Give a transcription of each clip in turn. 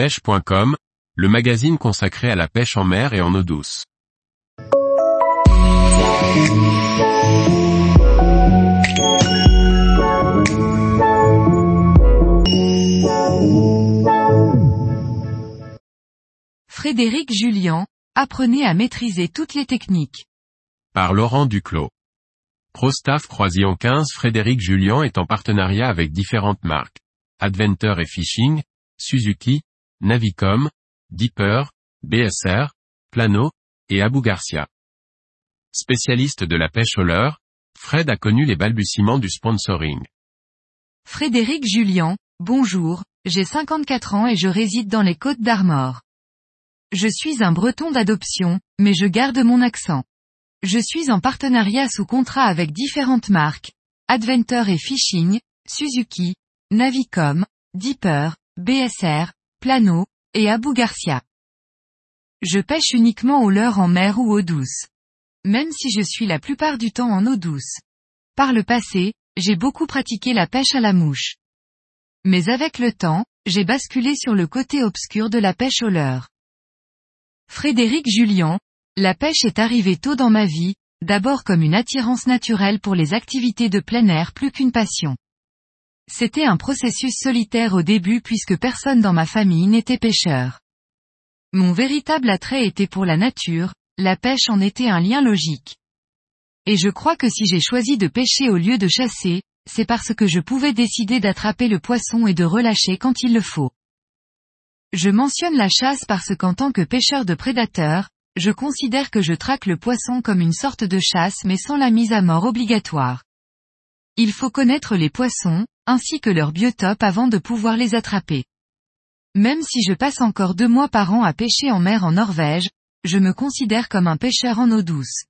pêche.com, le magazine consacré à la pêche en mer et en eau douce. Frédéric Julien, apprenez à maîtriser toutes les techniques. Par Laurent Duclos. ProStaff Croisillon 15 Frédéric Julien est en partenariat avec différentes marques. Adventure et Fishing, Suzuki, Navicom, Deeper, BSR, Plano, et Abu Garcia. Spécialiste de la pêche au leurre, Fred a connu les balbutiements du sponsoring. Frédéric Julien, bonjour, j'ai 54 ans et je réside dans les côtes d'Armor. Je suis un breton d'adoption, mais je garde mon accent. Je suis en partenariat sous contrat avec différentes marques, Adventure et Fishing, Suzuki, Navicom, Deeper, BSR, Plano, et Abu Garcia. Je pêche uniquement au leurre en mer ou eau douce. Même si je suis la plupart du temps en eau douce. Par le passé, j'ai beaucoup pratiqué la pêche à la mouche. Mais avec le temps, j'ai basculé sur le côté obscur de la pêche au leurre. Frédéric Julien, la pêche est arrivée tôt dans ma vie, d'abord comme une attirance naturelle pour les activités de plein air plus qu'une passion. C'était un processus solitaire au début puisque personne dans ma famille n'était pêcheur. Mon véritable attrait était pour la nature, la pêche en était un lien logique. Et je crois que si j'ai choisi de pêcher au lieu de chasser, c'est parce que je pouvais décider d'attraper le poisson et de relâcher quand il le faut. Je mentionne la chasse parce qu'en tant que pêcheur de prédateurs, je considère que je traque le poisson comme une sorte de chasse mais sans la mise à mort obligatoire. Il faut connaître les poissons, ainsi que leur biotope avant de pouvoir les attraper. Même si je passe encore deux mois par an à pêcher en mer en Norvège, je me considère comme un pêcheur en eau douce.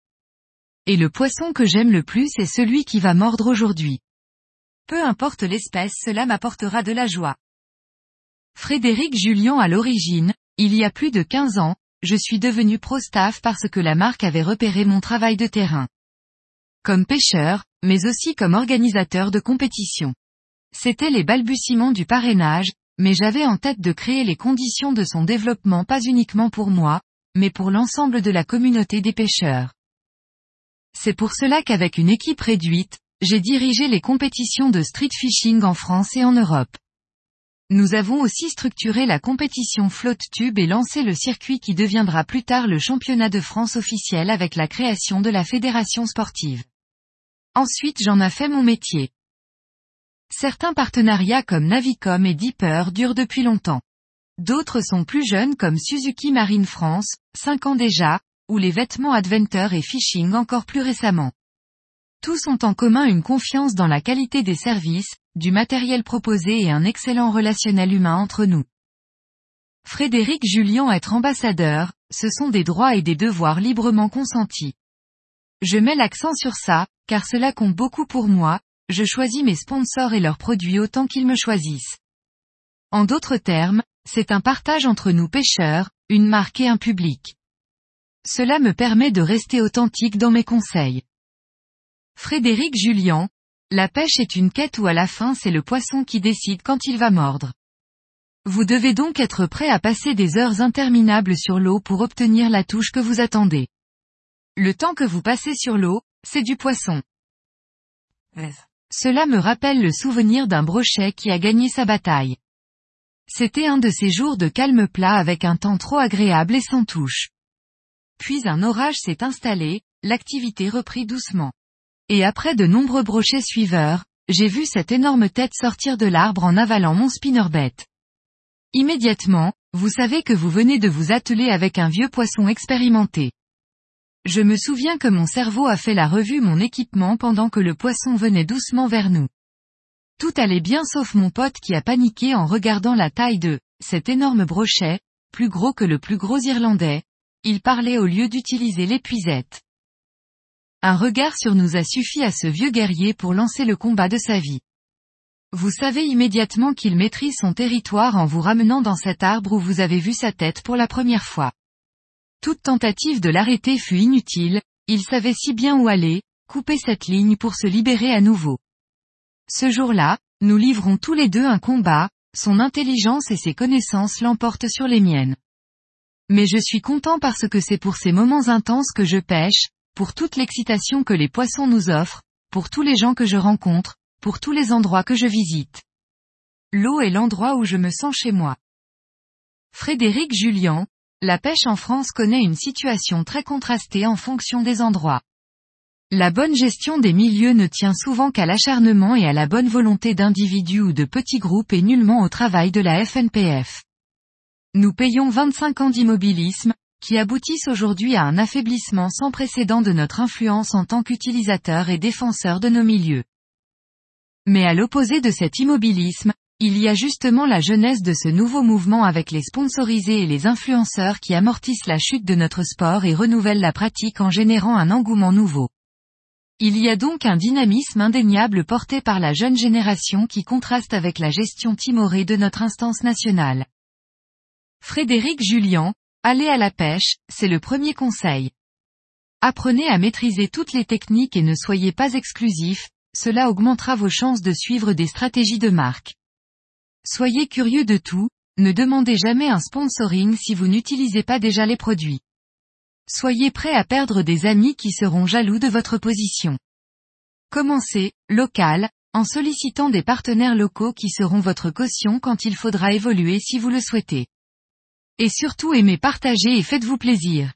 Et le poisson que j'aime le plus est celui qui va mordre aujourd'hui. Peu importe l'espèce cela m'apportera de la joie. Frédéric Julien à l'origine, il y a plus de 15 ans, je suis devenu pro-staff parce que la marque avait repéré mon travail de terrain. Comme pêcheur, mais aussi comme organisateur de compétition. C'était les balbutiements du parrainage, mais j'avais en tête de créer les conditions de son développement pas uniquement pour moi, mais pour l'ensemble de la communauté des pêcheurs. C'est pour cela qu'avec une équipe réduite, j'ai dirigé les compétitions de street fishing en France et en Europe. Nous avons aussi structuré la compétition flotte tube et lancé le circuit qui deviendra plus tard le championnat de France officiel avec la création de la fédération sportive. Ensuite j'en ai fait mon métier. Certains partenariats comme Navicom et Deeper durent depuis longtemps. D'autres sont plus jeunes comme Suzuki Marine France, 5 ans déjà, ou les vêtements Adventure et Fishing encore plus récemment. Tous ont en commun une confiance dans la qualité des services, du matériel proposé et un excellent relationnel humain entre nous. Frédéric Julien être ambassadeur, ce sont des droits et des devoirs librement consentis. Je mets l'accent sur ça, car cela compte beaucoup pour moi, je choisis mes sponsors et leurs produits autant qu'ils me choisissent. En d'autres termes, c'est un partage entre nous pêcheurs, une marque et un public. Cela me permet de rester authentique dans mes conseils. Frédéric Julien, la pêche est une quête où à la fin c'est le poisson qui décide quand il va mordre. Vous devez donc être prêt à passer des heures interminables sur l'eau pour obtenir la touche que vous attendez. Le temps que vous passez sur l'eau, c'est du poisson. Cela me rappelle le souvenir d'un brochet qui a gagné sa bataille. C'était un de ces jours de calme plat avec un temps trop agréable et sans touche. Puis un orage s'est installé, l'activité reprit doucement. Et après de nombreux brochets suiveurs, j'ai vu cette énorme tête sortir de l'arbre en avalant mon spinnerbait. Immédiatement, vous savez que vous venez de vous atteler avec un vieux poisson expérimenté. Je me souviens que mon cerveau a fait la revue mon équipement pendant que le poisson venait doucement vers nous. Tout allait bien sauf mon pote qui a paniqué en regardant la taille de cet énorme brochet, plus gros que le plus gros irlandais. Il parlait au lieu d'utiliser l'épuisette. Un regard sur nous a suffi à ce vieux guerrier pour lancer le combat de sa vie. Vous savez immédiatement qu'il maîtrise son territoire en vous ramenant dans cet arbre où vous avez vu sa tête pour la première fois. Toute tentative de l'arrêter fut inutile, il savait si bien où aller, couper cette ligne pour se libérer à nouveau. Ce jour-là, nous livrons tous les deux un combat, son intelligence et ses connaissances l'emportent sur les miennes. Mais je suis content parce que c'est pour ces moments intenses que je pêche, pour toute l'excitation que les poissons nous offrent, pour tous les gens que je rencontre, pour tous les endroits que je visite. L'eau est l'endroit où je me sens chez moi. Frédéric Julien, la pêche en France connaît une situation très contrastée en fonction des endroits. La bonne gestion des milieux ne tient souvent qu'à l'acharnement et à la bonne volonté d'individus ou de petits groupes et nullement au travail de la FNPF. Nous payons 25 ans d'immobilisme, qui aboutissent aujourd'hui à un affaiblissement sans précédent de notre influence en tant qu'utilisateurs et défenseurs de nos milieux. Mais à l'opposé de cet immobilisme, il y a justement la jeunesse de ce nouveau mouvement avec les sponsorisés et les influenceurs qui amortissent la chute de notre sport et renouvellent la pratique en générant un engouement nouveau. Il y a donc un dynamisme indéniable porté par la jeune génération qui contraste avec la gestion timorée de notre instance nationale. Frédéric Julien, allez à la pêche, c'est le premier conseil. Apprenez à maîtriser toutes les techniques et ne soyez pas exclusif, cela augmentera vos chances de suivre des stratégies de marque. Soyez curieux de tout, ne demandez jamais un sponsoring si vous n'utilisez pas déjà les produits. Soyez prêt à perdre des amis qui seront jaloux de votre position. Commencez, local, en sollicitant des partenaires locaux qui seront votre caution quand il faudra évoluer si vous le souhaitez. Et surtout aimez partager et faites-vous plaisir.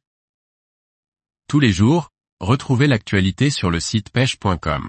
Tous les jours, retrouvez l'actualité sur le site pêche.com.